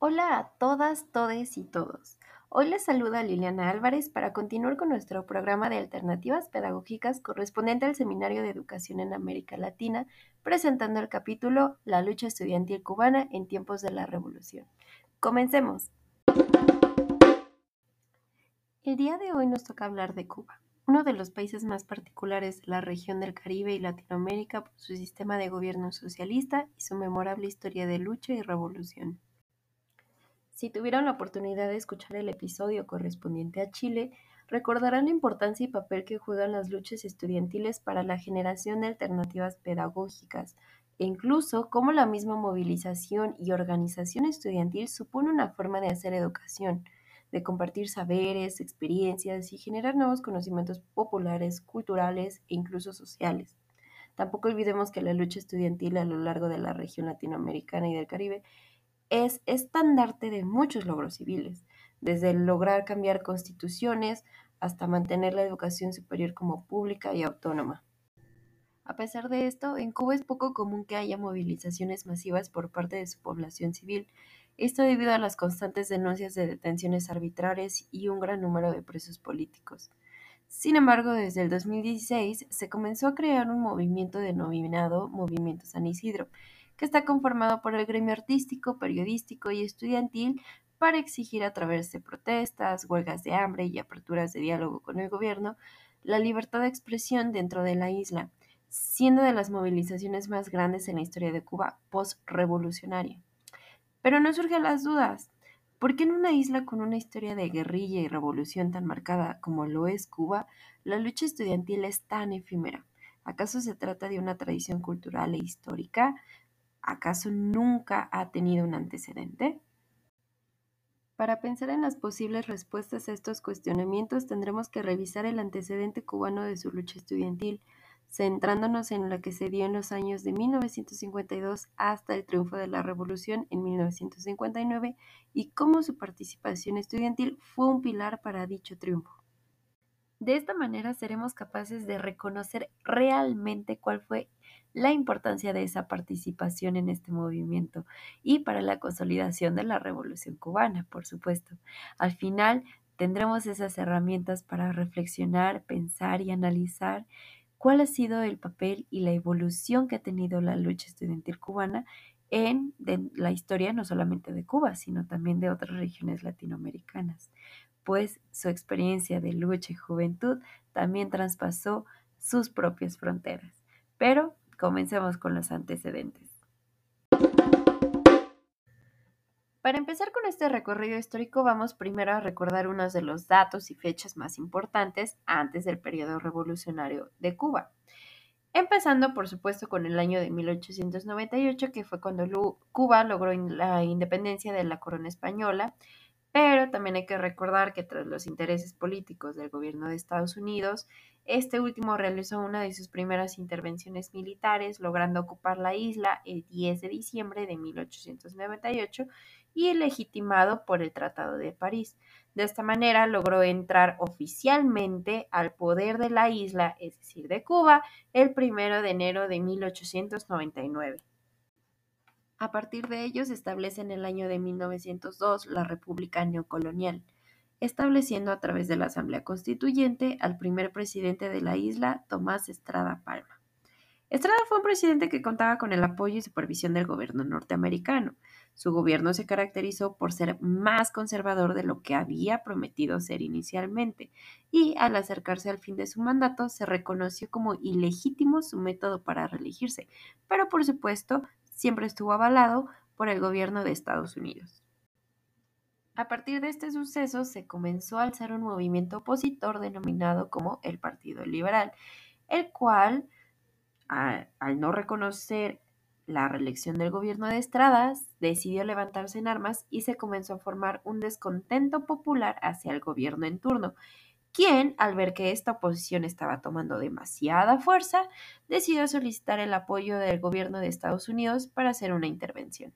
Hola a todas, todes y todos. Hoy les saluda Liliana Álvarez para continuar con nuestro programa de alternativas pedagógicas correspondiente al Seminario de Educación en América Latina, presentando el capítulo La lucha estudiantil cubana en tiempos de la Revolución. Comencemos. El día de hoy nos toca hablar de Cuba, uno de los países más particulares de la región del Caribe y Latinoamérica por su sistema de gobierno socialista y su memorable historia de lucha y revolución. Si tuvieron la oportunidad de escuchar el episodio correspondiente a Chile, recordarán la importancia y papel que juegan las luchas estudiantiles para la generación de alternativas pedagógicas, e incluso cómo la misma movilización y organización estudiantil supone una forma de hacer educación, de compartir saberes, experiencias y generar nuevos conocimientos populares, culturales e incluso sociales. Tampoco olvidemos que la lucha estudiantil a lo largo de la región latinoamericana y del Caribe es estandarte de muchos logros civiles, desde lograr cambiar constituciones hasta mantener la educación superior como pública y autónoma. A pesar de esto, en Cuba es poco común que haya movilizaciones masivas por parte de su población civil, esto debido a las constantes denuncias de detenciones arbitrarias y un gran número de presos políticos. Sin embargo, desde el 2016 se comenzó a crear un movimiento denominado Movimiento San Isidro, que está conformado por el gremio artístico, periodístico y estudiantil para exigir a través de protestas, huelgas de hambre y aperturas de diálogo con el gobierno la libertad de expresión dentro de la isla, siendo de las movilizaciones más grandes en la historia de Cuba post-revolucionaria. Pero no surgen las dudas. ¿Por qué en una isla con una historia de guerrilla y revolución tan marcada como lo es Cuba, la lucha estudiantil es tan efímera? ¿Acaso se trata de una tradición cultural e histórica? ¿Acaso nunca ha tenido un antecedente? Para pensar en las posibles respuestas a estos cuestionamientos tendremos que revisar el antecedente cubano de su lucha estudiantil, centrándonos en lo que se dio en los años de 1952 hasta el triunfo de la Revolución en 1959 y cómo su participación estudiantil fue un pilar para dicho triunfo. De esta manera seremos capaces de reconocer realmente cuál fue la importancia de esa participación en este movimiento y para la consolidación de la revolución cubana, por supuesto. Al final tendremos esas herramientas para reflexionar, pensar y analizar cuál ha sido el papel y la evolución que ha tenido la lucha estudiantil cubana en la historia no solamente de Cuba, sino también de otras regiones latinoamericanas pues su experiencia de lucha y juventud también traspasó sus propias fronteras. Pero comencemos con los antecedentes. Para empezar con este recorrido histórico, vamos primero a recordar unos de los datos y fechas más importantes antes del periodo revolucionario de Cuba. Empezando, por supuesto, con el año de 1898, que fue cuando Cuba logró la independencia de la corona española pero también hay que recordar que tras los intereses políticos del gobierno de Estados Unidos, este último realizó una de sus primeras intervenciones militares, logrando ocupar la isla el 10 de diciembre de 1898 y legitimado por el Tratado de París. De esta manera logró entrar oficialmente al poder de la isla, es decir, de Cuba, el 1 de enero de 1899. A partir de ello se establece en el año de 1902 la República Neocolonial, estableciendo a través de la Asamblea Constituyente al primer presidente de la isla, Tomás Estrada Palma. Estrada fue un presidente que contaba con el apoyo y supervisión del gobierno norteamericano. Su gobierno se caracterizó por ser más conservador de lo que había prometido ser inicialmente, y al acercarse al fin de su mandato se reconoció como ilegítimo su método para reelegirse, pero por supuesto siempre estuvo avalado por el gobierno de Estados Unidos. A partir de este suceso se comenzó a alzar un movimiento opositor denominado como el Partido Liberal, el cual, al no reconocer la reelección del gobierno de Estradas, decidió levantarse en armas y se comenzó a formar un descontento popular hacia el gobierno en turno, quien, al ver que esta oposición estaba tomando demasiada fuerza, decidió solicitar el apoyo del gobierno de Estados Unidos para hacer una intervención.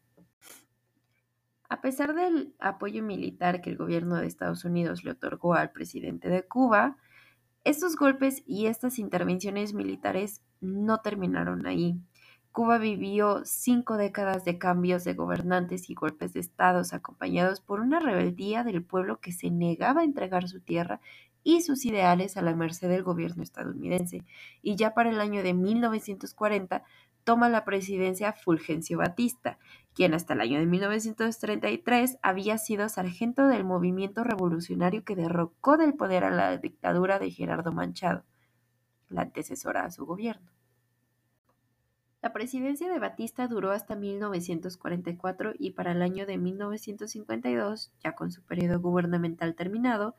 A pesar del apoyo militar que el gobierno de Estados Unidos le otorgó al presidente de Cuba, estos golpes y estas intervenciones militares no terminaron ahí. Cuba vivió cinco décadas de cambios de gobernantes y golpes de estados acompañados por una rebeldía del pueblo que se negaba a entregar su tierra y sus ideales a la merced del gobierno estadounidense. Y ya para el año de 1940 toma la presidencia Fulgencio Batista, quien hasta el año de 1933 había sido sargento del movimiento revolucionario que derrocó del poder a la dictadura de Gerardo Manchado, la antecesora a su gobierno. La presidencia de Batista duró hasta 1944 y para el año de 1952, ya con su periodo gubernamental terminado,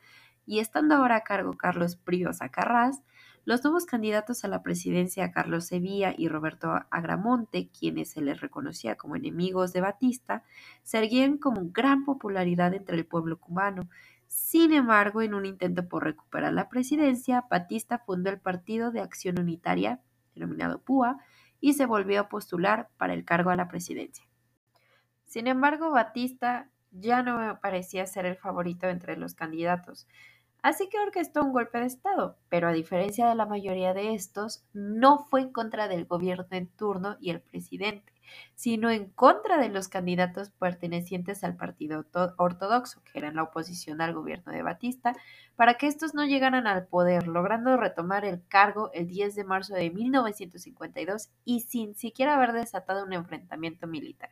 y estando ahora a cargo Carlos Príos Acarrás, los nuevos candidatos a la presidencia, Carlos Sevilla y Roberto Agramonte, quienes se les reconocía como enemigos de Batista, se erguían con gran popularidad entre el pueblo cubano. Sin embargo, en un intento por recuperar la presidencia, Batista fundó el Partido de Acción Unitaria, denominado PUA, y se volvió a postular para el cargo a la presidencia. Sin embargo, Batista ya no parecía ser el favorito entre los candidatos. Así que orquestó un golpe de Estado, pero a diferencia de la mayoría de estos, no fue en contra del gobierno en turno y el presidente, sino en contra de los candidatos pertenecientes al Partido Ortodoxo, que eran la oposición al gobierno de Batista, para que estos no llegaran al poder, logrando retomar el cargo el 10 de marzo de 1952 y sin siquiera haber desatado un enfrentamiento militar.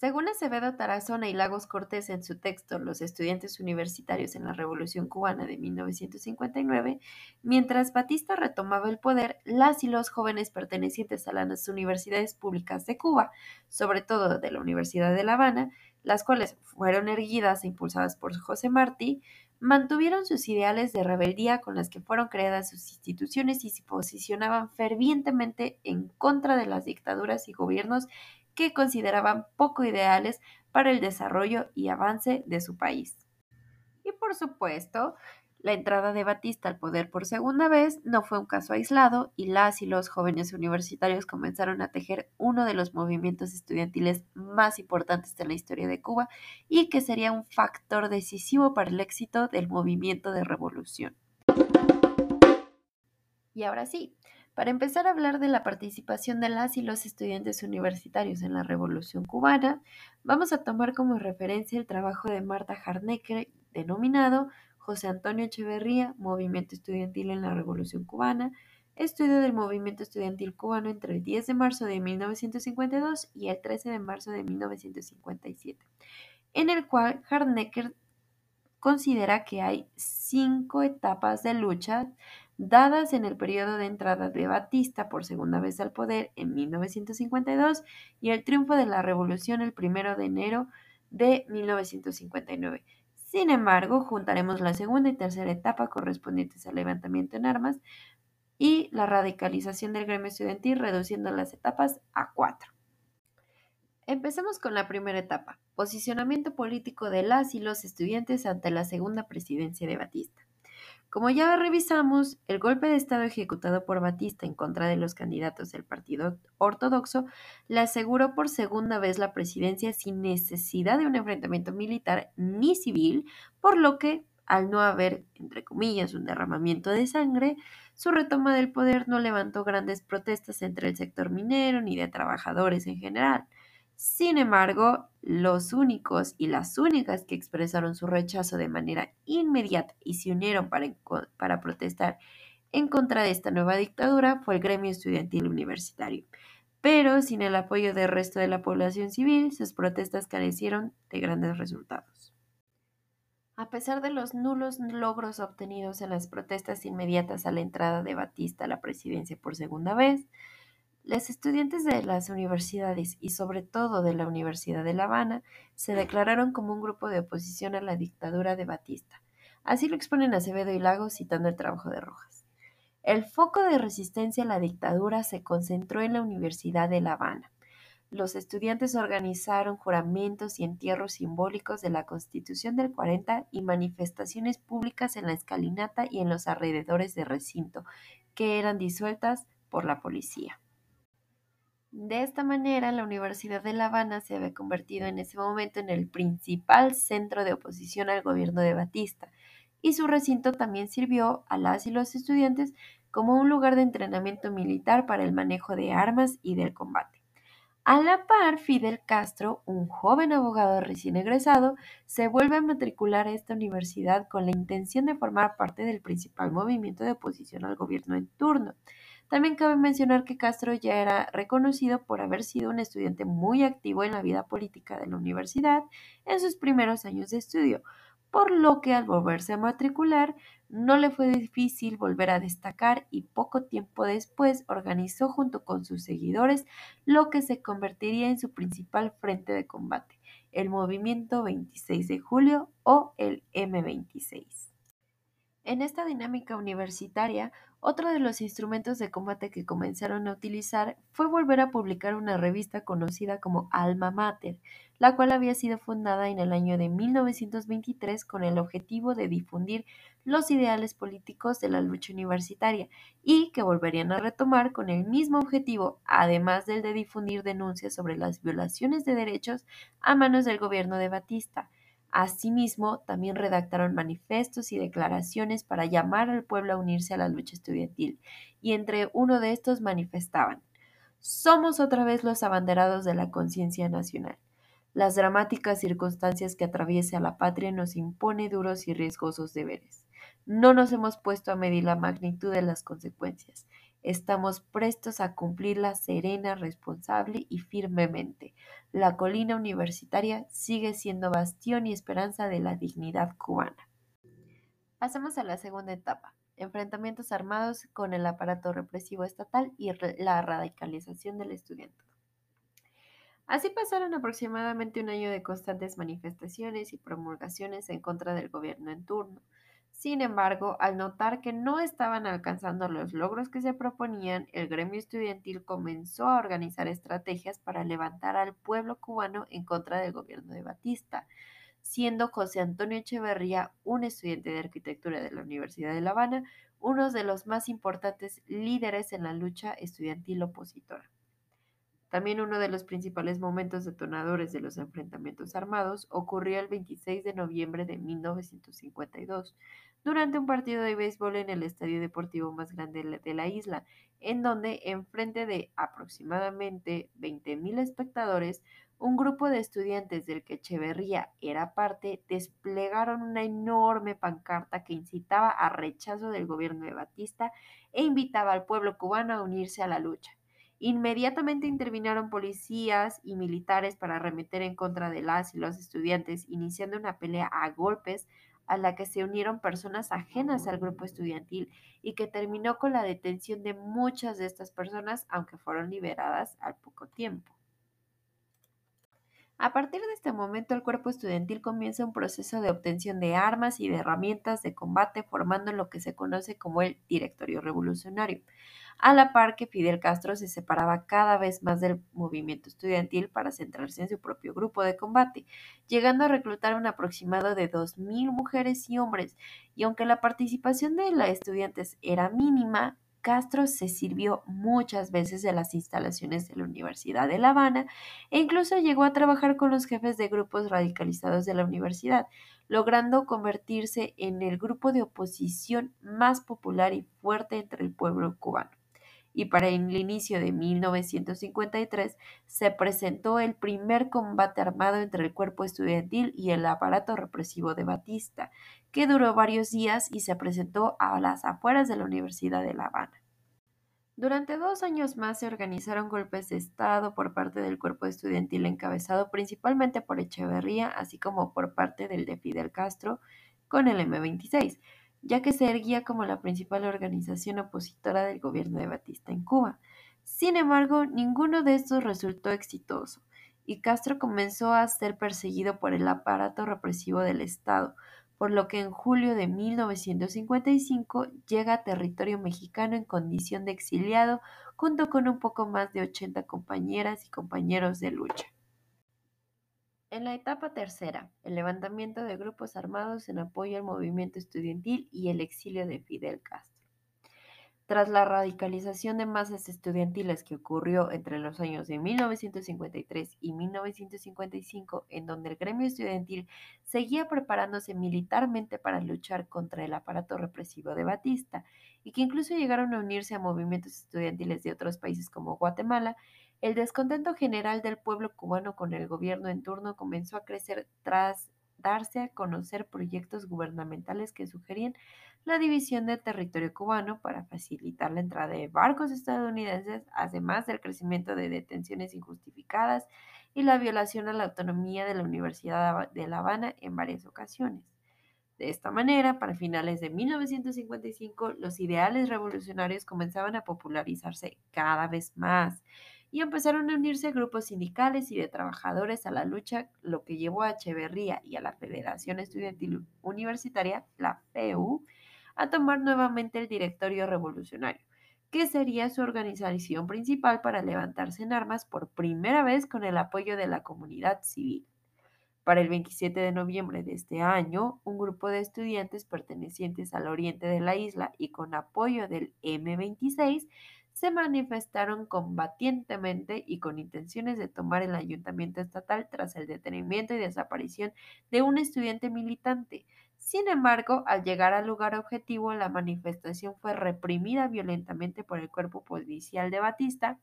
Según Acevedo Tarazona y Lagos Cortés en su texto Los estudiantes universitarios en la Revolución cubana de 1959, mientras Batista retomaba el poder, las y los jóvenes pertenecientes a las universidades públicas de Cuba, sobre todo de la Universidad de La Habana, las cuales fueron erguidas e impulsadas por José Martí, mantuvieron sus ideales de rebeldía con las que fueron creadas sus instituciones y se posicionaban fervientemente en contra de las dictaduras y gobiernos que consideraban poco ideales para el desarrollo y avance de su país. Y por supuesto, la entrada de Batista al poder por segunda vez no fue un caso aislado y las y los jóvenes universitarios comenzaron a tejer uno de los movimientos estudiantiles más importantes de la historia de Cuba y que sería un factor decisivo para el éxito del movimiento de revolución. Y ahora sí, para empezar a hablar de la participación de las y los estudiantes universitarios en la Revolución cubana, vamos a tomar como referencia el trabajo de Marta Harnecker denominado José Antonio Echeverría, Movimiento Estudiantil en la Revolución cubana, estudio del movimiento estudiantil cubano entre el 10 de marzo de 1952 y el 13 de marzo de 1957, en el cual Harnecker considera que hay cinco etapas de lucha dadas en el periodo de entrada de Batista por segunda vez al poder en 1952 y el triunfo de la revolución el primero de enero de 1959. Sin embargo, juntaremos la segunda y tercera etapa correspondientes al levantamiento en armas y la radicalización del gremio estudiantil, reduciendo las etapas a cuatro. Empecemos con la primera etapa, posicionamiento político de las y los estudiantes ante la segunda presidencia de Batista. Como ya revisamos, el golpe de Estado ejecutado por Batista en contra de los candidatos del Partido Ortodoxo le aseguró por segunda vez la presidencia sin necesidad de un enfrentamiento militar ni civil, por lo que, al no haber, entre comillas, un derramamiento de sangre, su retoma del poder no levantó grandes protestas entre el sector minero ni de trabajadores en general. Sin embargo, los únicos y las únicas que expresaron su rechazo de manera inmediata y se unieron para, protestar en contra de esta nueva dictadura fue el gremio estudiantil universitario. Pero sin el apoyo del resto de la población civil, sus protestas carecieron de grandes resultados. A pesar de los nulos logros obtenidos en las protestas inmediatas a la entrada de Batista a la presidencia por segunda vez, los estudiantes de las universidades y sobre todo de la Universidad de La Habana se declararon como un grupo de oposición a la dictadura de Batista. Así lo exponen Acevedo y Lagos citando el trabajo de Rojas. El foco de resistencia a la dictadura se concentró en la Universidad de La Habana. Los estudiantes organizaron juramentos y entierros simbólicos de la Constitución del 40 y manifestaciones públicas en la escalinata y en los alrededores del recinto, que eran disueltas por la policía. De esta manera, la Universidad de La Habana se había convertido en ese momento en el principal centro de oposición al gobierno de Batista, y su recinto también sirvió a las y los estudiantes como un lugar de entrenamiento militar para el manejo de armas y del combate. A la par, Fidel Castro, un joven abogado recién egresado, se vuelve a matricular a esta universidad con la intención de formar parte del principal movimiento de oposición al gobierno en turno. También cabe mencionar que Castro ya era reconocido por haber sido un estudiante muy activo en la vida política de la universidad en sus primeros años de estudio, por lo que al volverse a matricular no le fue difícil volver a destacar y poco tiempo después organizó junto con sus seguidores lo que se convertiría en su principal frente de combate, el Movimiento 26 de Julio o el M26. En esta dinámica universitaria, otro de los instrumentos de combate que comenzaron a utilizar fue volver a publicar una revista conocida como Alma Mater, la cual había sido fundada en el año de 1923 con el objetivo de difundir los ideales políticos de la lucha universitaria y que volverían a retomar con el mismo objetivo, además del de difundir denuncias sobre las violaciones de derechos a manos del gobierno de Batista. Asimismo, también redactaron manifestos y declaraciones para llamar al pueblo a unirse a la lucha estudiantil, y entre uno de estos manifestaban Somos otra vez los abanderados de la conciencia nacional. Las dramáticas circunstancias que atraviesa la patria nos impone duros y riesgosos deberes. No nos hemos puesto a medir la magnitud de las consecuencias. Estamos prestos a cumplirla serena, responsable y firmemente. La colina universitaria sigue siendo bastión y esperanza de la dignidad cubana. Pasemos a la segunda etapa, enfrentamientos armados con el aparato represivo estatal y la radicalización del estudiante. Así pasaron aproximadamente un año de constantes manifestaciones y promulgaciones en contra del gobierno en turno. Sin embargo, al notar que no estaban alcanzando los logros que se proponían, el gremio estudiantil comenzó a organizar estrategias para levantar al pueblo cubano en contra del gobierno de Batista, siendo José Antonio Echeverría, un estudiante de arquitectura de la Universidad de La Habana, uno de los más importantes líderes en la lucha estudiantil opositora. También uno de los principales momentos detonadores de los enfrentamientos armados ocurrió el 26 de noviembre de 1952, durante un partido de béisbol en el estadio deportivo más grande de la isla, en donde, en frente de aproximadamente 20.000 espectadores, un grupo de estudiantes del que Echeverría era parte desplegaron una enorme pancarta que incitaba a rechazo del gobierno de Batista e invitaba al pueblo cubano a unirse a la lucha. Inmediatamente intervinieron policías y militares para arremeter en contra de las y los estudiantes, iniciando una pelea a golpes a la que se unieron personas ajenas al grupo estudiantil y que terminó con la detención de muchas de estas personas, aunque fueron liberadas al poco tiempo. A partir de este momento, el cuerpo estudiantil comienza un proceso de obtención de armas y de herramientas de combate, formando lo que se conoce como el Directorio Revolucionario, a la par que Fidel Castro se separaba cada vez más del movimiento estudiantil para centrarse en su propio grupo de combate, llegando a reclutar un aproximado de 2.000 mujeres y hombres, y aunque la participación de los estudiantes era mínima, Castro se sirvió muchas veces de las instalaciones de la Universidad de La Habana e incluso llegó a trabajar con los jefes de grupos radicalizados de la universidad, logrando convertirse en el grupo de oposición más popular y fuerte entre el pueblo cubano y para el inicio de 1953 se presentó el primer combate armado entre el cuerpo estudiantil y el aparato represivo de Batista, que duró varios días y se presentó a las afueras de la Universidad de La Habana. Durante dos años más se organizaron golpes de Estado por parte del cuerpo estudiantil encabezado principalmente por Echeverría, así como por parte del de Fidel Castro con el M26, ya que se erguía como la principal organización opositora del gobierno de Batista en Cuba. Sin embargo, ninguno de estos resultó exitoso, y Castro comenzó a ser perseguido por el aparato represivo del Estado, por lo que en julio de 1955 llega a territorio mexicano en condición de exiliado junto con un poco más de 80 compañeras y compañeros de lucha. En la etapa tercera, el levantamiento de grupos armados en apoyo al movimiento estudiantil y el exilio de Fidel Castro. Tras la radicalización de masas estudiantiles que ocurrió entre los años de 1953 y 1955, en donde el gremio estudiantil seguía preparándose militarmente para luchar contra el aparato represivo de Batista, y que incluso llegaron a unirse a movimientos estudiantiles de otros países como Guatemala, el descontento general del pueblo cubano con el gobierno en turno comenzó a crecer tras darse a conocer proyectos gubernamentales que sugerían la división del territorio cubano para facilitar la entrada de barcos estadounidenses, además del crecimiento de detenciones injustificadas y la violación a la autonomía de la Universidad de La Habana en varias ocasiones. De esta manera, para finales de 1955, los ideales revolucionarios comenzaban a popularizarse cada vez más y empezaron a unirse grupos sindicales y de trabajadores a la lucha, lo que llevó a Echeverría y a la Federación Estudiantil Universitaria, la FEU, a tomar nuevamente el directorio revolucionario, que sería su organización principal para levantarse en armas por primera vez con el apoyo de la comunidad civil. Para el 27 de noviembre de este año, un grupo de estudiantes pertenecientes al oriente de la isla y con apoyo del M26 se manifestaron combatientemente y con intenciones de tomar el ayuntamiento estatal tras el detenimiento y desaparición de un estudiante militante. Sin embargo, al llegar al lugar objetivo, la manifestación fue reprimida violentamente por el cuerpo policial de Batista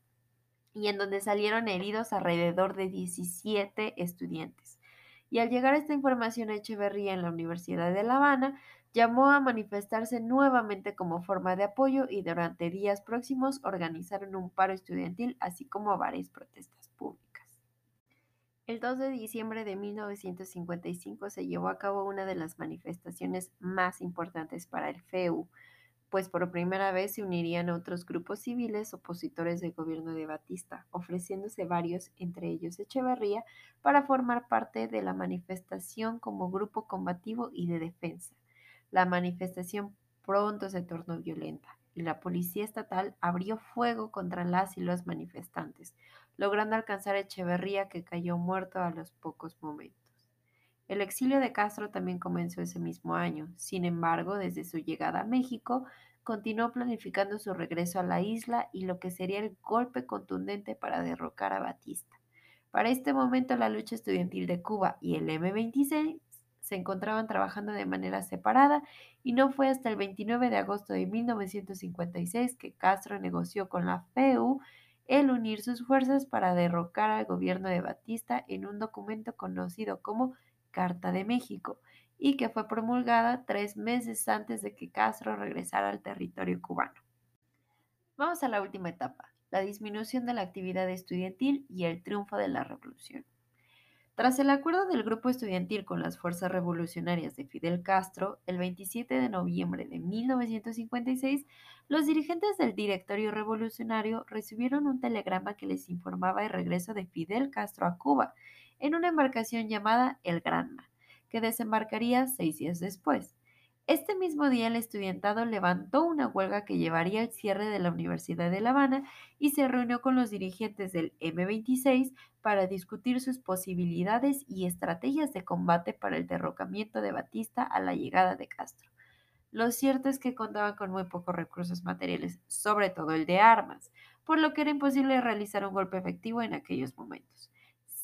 y en donde salieron heridos alrededor de 17 estudiantes. Y al llegar esta información a Echeverría en la Universidad de La Habana, llamó a manifestarse nuevamente como forma de apoyo y durante días próximos organizaron un paro estudiantil, así como varias protestas públicas. El 2 de diciembre de 1955 se llevó a cabo una de las manifestaciones más importantes para el FEU, pues por primera vez se unirían otros grupos civiles opositores del gobierno de Batista, ofreciéndose varios, entre ellos Echeverría, para formar parte de la manifestación como grupo combativo y de defensa. La manifestación pronto se tornó violenta y la policía estatal abrió fuego contra las y los manifestantes, logrando alcanzar a Echeverría que cayó muerto a los pocos momentos. El exilio de Castro también comenzó ese mismo año. Sin embargo, desde su llegada a México, continuó planificando su regreso a la isla y lo que sería el golpe contundente para derrocar a Batista. Para este momento, la lucha estudiantil de Cuba y el M26 se encontraban trabajando de manera separada y no fue hasta el 29 de agosto de 1956 que Castro negoció con la FEU el unir sus fuerzas para derrocar al gobierno de Batista en un documento conocido como Carta de México y que fue promulgada tres meses antes de que Castro regresara al territorio cubano. Vamos a la última etapa, la disminución de la actividad estudiantil y el triunfo de la revolución. Tras el acuerdo del grupo estudiantil con las fuerzas revolucionarias de Fidel Castro, el 27 de noviembre de 1956, los dirigentes del directorio revolucionario recibieron un telegrama que les informaba el regreso de Fidel Castro a Cuba en una embarcación llamada El Granma, que desembarcaría seis días después. Este mismo día el estudiantado levantó una huelga que llevaría al cierre de la Universidad de La Habana y se reunió con los dirigentes del M26 para discutir sus posibilidades y estrategias de combate para el derrocamiento de Batista a la llegada de Castro. Lo cierto es que contaban con muy pocos recursos materiales, sobre todo el de armas, por lo que era imposible realizar un golpe efectivo en aquellos momentos.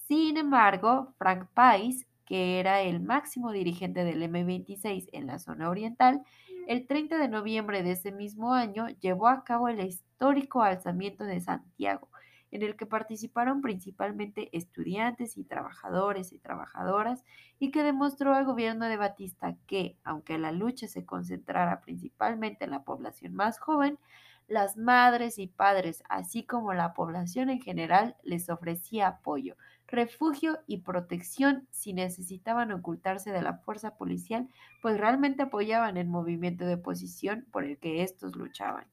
Sin embargo, Frank Pais, que era el máximo dirigente del M26 en la zona oriental, el 30 de noviembre de ese mismo año llevó a cabo el histórico alzamiento de Santiago, en el que participaron principalmente estudiantes y trabajadores y trabajadoras, y que demostró al gobierno de Batista que, aunque la lucha se concentrara principalmente en la población más joven, las madres y padres, así como la población en general, les ofrecía apoyo, refugio y protección si necesitaban ocultarse de la fuerza policial, pues realmente apoyaban el movimiento de oposición por el que estos luchaban.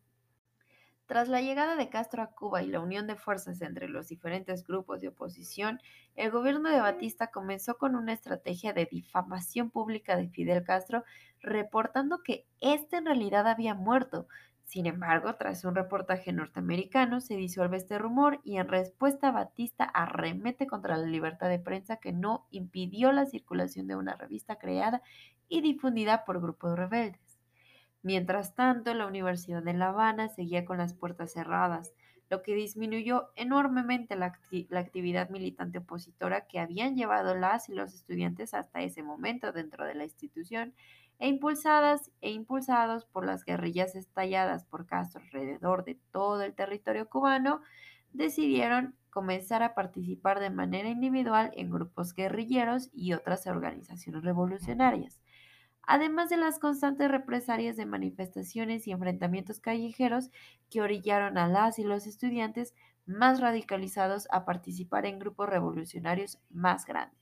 Tras la llegada de Castro a Cuba y la unión de fuerzas entre los diferentes grupos de oposición, el gobierno de Batista comenzó con una estrategia de difamación pública de Fidel Castro, reportando que éste en realidad había muerto, sin embargo, tras un reportaje norteamericano, se disuelve este rumor y en respuesta Batista arremete contra la libertad de prensa que no impidió la circulación de una revista creada y difundida por grupos rebeldes. Mientras tanto, la Universidad de La Habana seguía con las puertas cerradas, lo que disminuyó enormemente la, actividad militante opositora que habían llevado las y los estudiantes hasta ese momento dentro de la institución e impulsadas e impulsados por las guerrillas estalladas por Castro alrededor de todo el territorio cubano, decidieron comenzar a participar de manera individual en grupos guerrilleros y otras organizaciones revolucionarias. Además de las constantes represalias de manifestaciones y enfrentamientos callejeros que orillaron a las y los estudiantes más radicalizados a participar en grupos revolucionarios más grandes.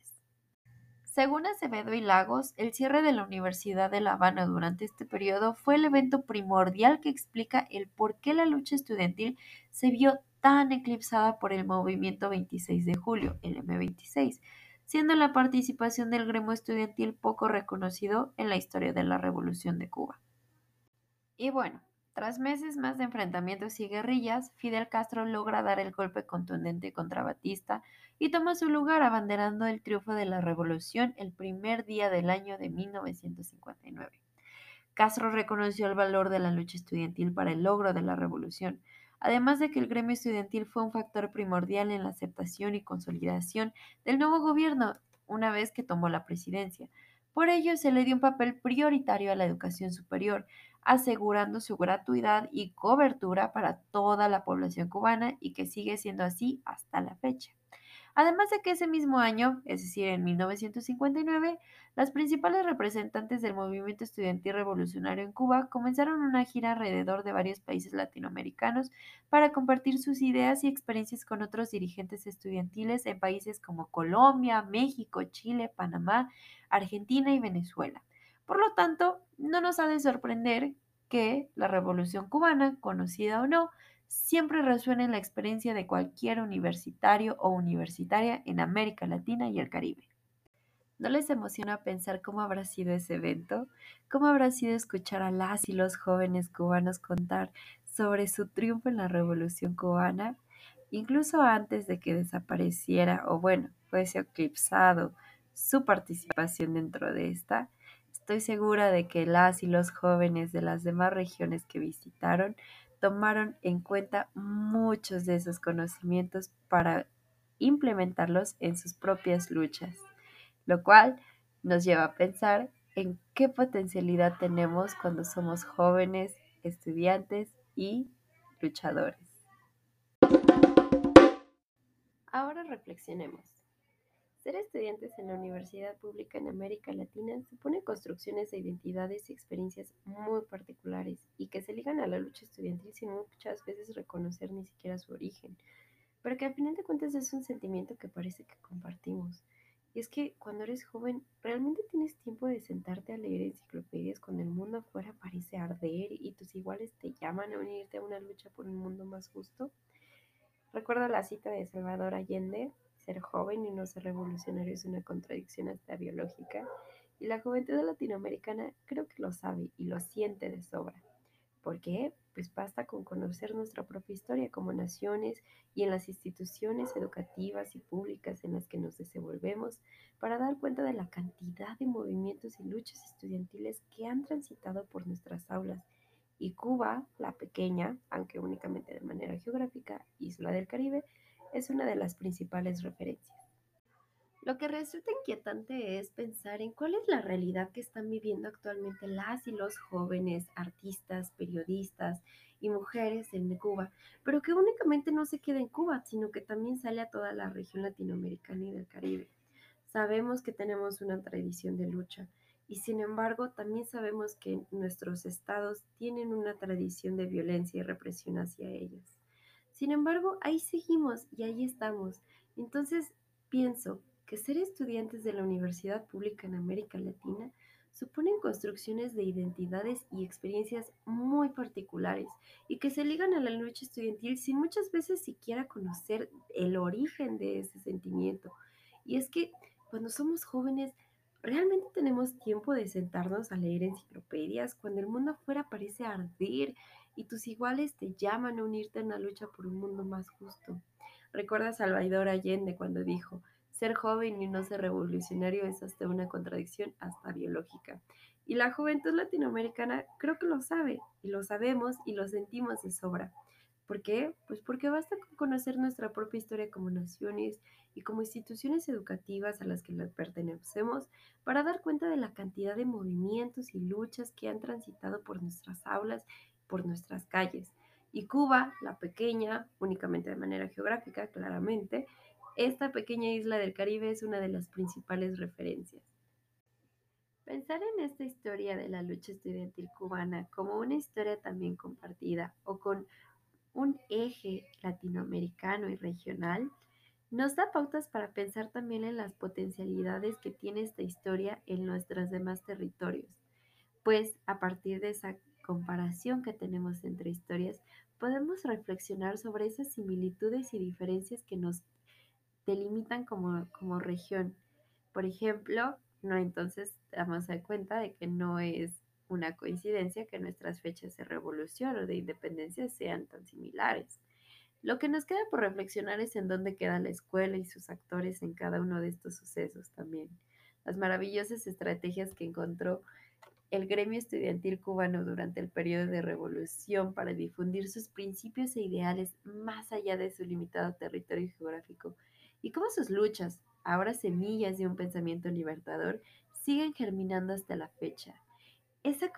Según Acevedo y Lagos, el cierre de la Universidad de La Habana durante este periodo fue el evento primordial que explica el por qué la lucha estudiantil se vio tan eclipsada por el movimiento 26 de julio, el M26, siendo la participación del gremio estudiantil poco reconocido en la historia de la Revolución de Cuba. Y bueno, tras meses más de enfrentamientos y guerrillas, Fidel Castro logra dar el golpe contundente contra Batista y toma su lugar abanderando el triunfo de la revolución el primer día del año de 1959. Castro reconoció el valor de la lucha estudiantil para el logro de la revolución, además de que el gremio estudiantil fue un factor primordial en la aceptación y consolidación del nuevo gobierno una vez que tomó la presidencia. Por ello, se le dio un papel prioritario a la educación superior, asegurando su gratuidad y cobertura para toda la población cubana y que sigue siendo así hasta la fecha. Además de que ese mismo año, es decir, en 1959, las principales representantes del movimiento estudiantil revolucionario en Cuba comenzaron una gira alrededor de varios países latinoamericanos para compartir sus ideas y experiencias con otros dirigentes estudiantiles en países como Colombia, México, Chile, Panamá, Argentina y Venezuela. Por lo tanto, no nos ha de sorprender que la revolución cubana, conocida o no, siempre resuena en la experiencia de cualquier universitario o universitaria en América Latina y el Caribe. ¿No les emociona pensar cómo habrá sido ese evento? ¿Cómo habrá sido escuchar a las y los jóvenes cubanos contar sobre su triunfo en la Revolución cubana? Incluso antes de que desapareciera o bueno, fuese eclipsado su participación dentro de esta, estoy segura de que las y los jóvenes de las demás regiones que visitaron tomaron en cuenta muchos de esos conocimientos para implementarlos en sus propias luchas, lo cual nos lleva a pensar en qué potencialidad tenemos cuando somos jóvenes, estudiantes y luchadores. Ahora reflexionemos. Ser estudiantes en la universidad pública en América Latina supone construcciones de identidades y experiencias muy particulares y que se ligan a la lucha estudiantil sin muchas veces reconocer ni siquiera su origen, pero que al final de cuentas es un sentimiento que parece que compartimos. Y es que cuando eres joven, realmente tienes tiempo de sentarte a leer enciclopedias cuando el mundo afuera parece arder y tus iguales te llaman a unirte a una lucha por un mundo más justo. Recuerdo la cita de Salvador Allende ser joven y no ser revolucionario es una contradicción hasta biológica, y la juventud latinoamericana creo que lo sabe y lo siente de sobra. ¿Por qué? Pues basta con conocer nuestra propia historia como naciones y en las instituciones educativas y públicas en las que nos desenvolvemos para dar cuenta de la cantidad de movimientos y luchas estudiantiles que han transitado por nuestras aulas. Y Cuba, la pequeña, aunque únicamente de manera geográfica, isla del Caribe, es una de las principales referencias. Lo que resulta inquietante es pensar en cuál es la realidad que están viviendo actualmente las y los jóvenes artistas, periodistas y mujeres en Cuba, pero que únicamente no se queda en Cuba, sino que también sale a toda la región latinoamericana y del Caribe. Sabemos que tenemos una tradición de lucha y sin embargo también sabemos que nuestros estados tienen una tradición de violencia y represión hacia ellas. Sin embargo, ahí seguimos y ahí estamos. Entonces, pienso que ser estudiantes de la universidad pública en América Latina suponen construcciones de identidades y experiencias muy particulares y que se ligan a la lucha estudiantil sin muchas veces siquiera conocer el origen de ese sentimiento. Y es que cuando somos jóvenes, realmente tenemos tiempo de sentarnos a leer enciclopedias cuando el mundo afuera parece arder y tus iguales te llaman a unirte en la lucha por un mundo más justo. Recuerda a Salvador Allende cuando dijo, ser joven y no ser revolucionario es hasta una contradicción hasta biológica. Y la juventud latinoamericana creo que lo sabe, y lo sabemos y lo sentimos de sobra. ¿Por qué? Pues porque basta con conocer nuestra propia historia como naciones y como instituciones educativas a las que pertenecemos para dar cuenta de la cantidad de movimientos y luchas que han transitado por nuestras aulas, por nuestras calles. Y Cuba, la pequeña, únicamente de manera geográfica, claramente, esta pequeña isla del Caribe es una de las principales referencias. Pensar en esta historia de la lucha estudiantil cubana como una historia también compartida o con un eje latinoamericano y regional nos da pautas para pensar también en las potencialidades que tiene esta historia en nuestros demás territorios, pues a partir de esa comparación que tenemos entre historias, podemos reflexionar sobre esas similitudes y diferencias que nos delimitan como, como región. Por ejemplo, no, entonces damos cuenta de que no es una coincidencia que nuestras fechas de revolución o de independencia sean tan similares. Lo que nos queda por reflexionar es en dónde queda la escuela y sus actores en cada uno de estos sucesos también. Las maravillosas estrategias que encontró el gremio estudiantil cubano durante el periodo de revolución para difundir sus principios e ideales más allá de su limitado territorio geográfico y cómo sus luchas, ahora semillas de un pensamiento libertador, siguen germinando hasta la fecha. Esa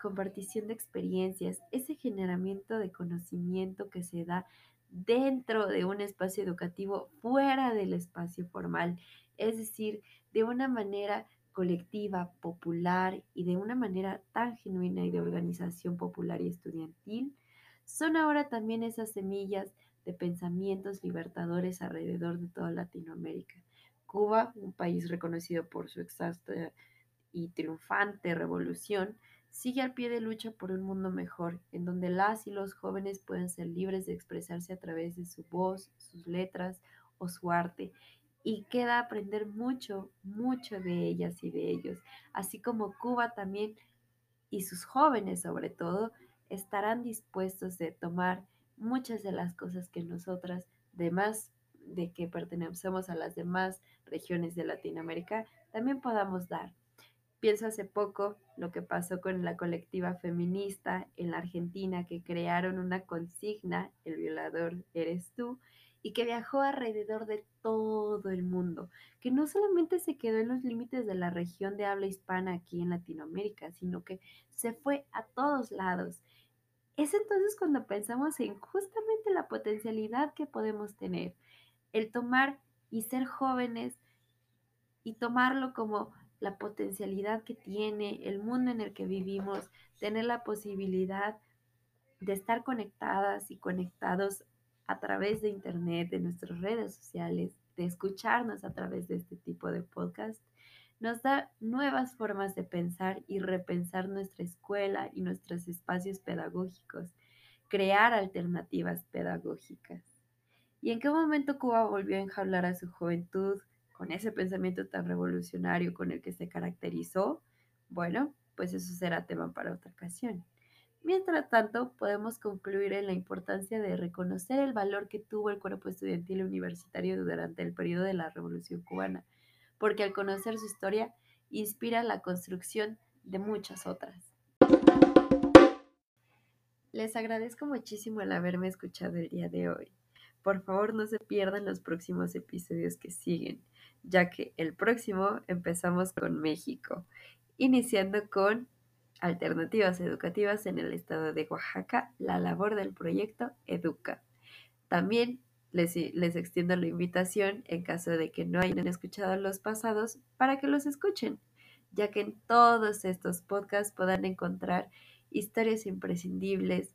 compartición de experiencias, ese generamiento de conocimiento que se da dentro de un espacio educativo fuera del espacio formal, es decir, de una manera colectiva, popular y de una manera tan genuina y de organización popular y estudiantil, son ahora también esas semillas de pensamientos libertadores alrededor de toda Latinoamérica. Cuba, un país reconocido por su exhausta y triunfante revolución, sigue al pie de lucha por un mundo mejor, en donde las y los jóvenes pueden ser libres de expresarse a través de su voz, sus letras o su arte. Y queda aprender mucho, mucho de ellas y de ellos, así como Cuba también y sus jóvenes sobre todo estarán dispuestos de tomar muchas de las cosas que nosotras, demás de que pertenecemos a las demás regiones de Latinoamérica, también podamos dar. Pienso hace poco lo que pasó con la colectiva feminista en la Argentina que crearon una consigna, el violador eres tú, y que viajó alrededor de todo el mundo, que no solamente se quedó en los límites de la región de habla hispana aquí en Latinoamérica, sino que se fue a todos lados. Es entonces cuando pensamos en justamente la potencialidad que podemos tener, el tomar y ser jóvenes y tomarlo como la potencialidad que tiene el mundo en el que vivimos, tener la posibilidad de estar conectadas y conectados a través de Internet, de nuestras redes sociales, de escucharnos a través de este tipo de podcast, nos da nuevas formas de pensar y repensar nuestra escuela y nuestros espacios pedagógicos, crear alternativas pedagógicas. ¿Y en qué momento Cuba volvió a enjaular a su juventud con ese pensamiento tan revolucionario con el que se caracterizó? Bueno, pues eso será tema para otra ocasión. Mientras tanto, podemos concluir en la importancia de reconocer el valor que tuvo el cuerpo estudiantil universitario durante el periodo de la Revolución cubana porque al conocer su historia inspira la construcción de muchas otras. Les agradezco muchísimo el haberme escuchado el día de hoy. Por favor no se pierdan los próximos episodios que siguen, ya que el próximo empezamos con México, iniciando con alternativas educativas en el estado de Oaxaca, la labor del proyecto Educa. También les, extiendo la invitación, en caso de que no hayan escuchado los pasados, para que los escuchen, ya que en todos estos podcasts podrán encontrar historias imprescindibles,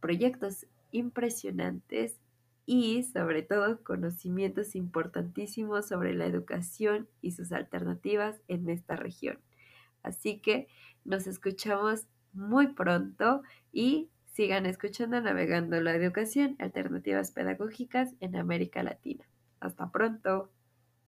proyectos impresionantes y sobre todo conocimientos importantísimos sobre la educación y sus alternativas en esta región. Así que nos escuchamos muy pronto y Sigan escuchando Navegando la Educación, Alternativas Pedagógicas en América Latina. Hasta pronto.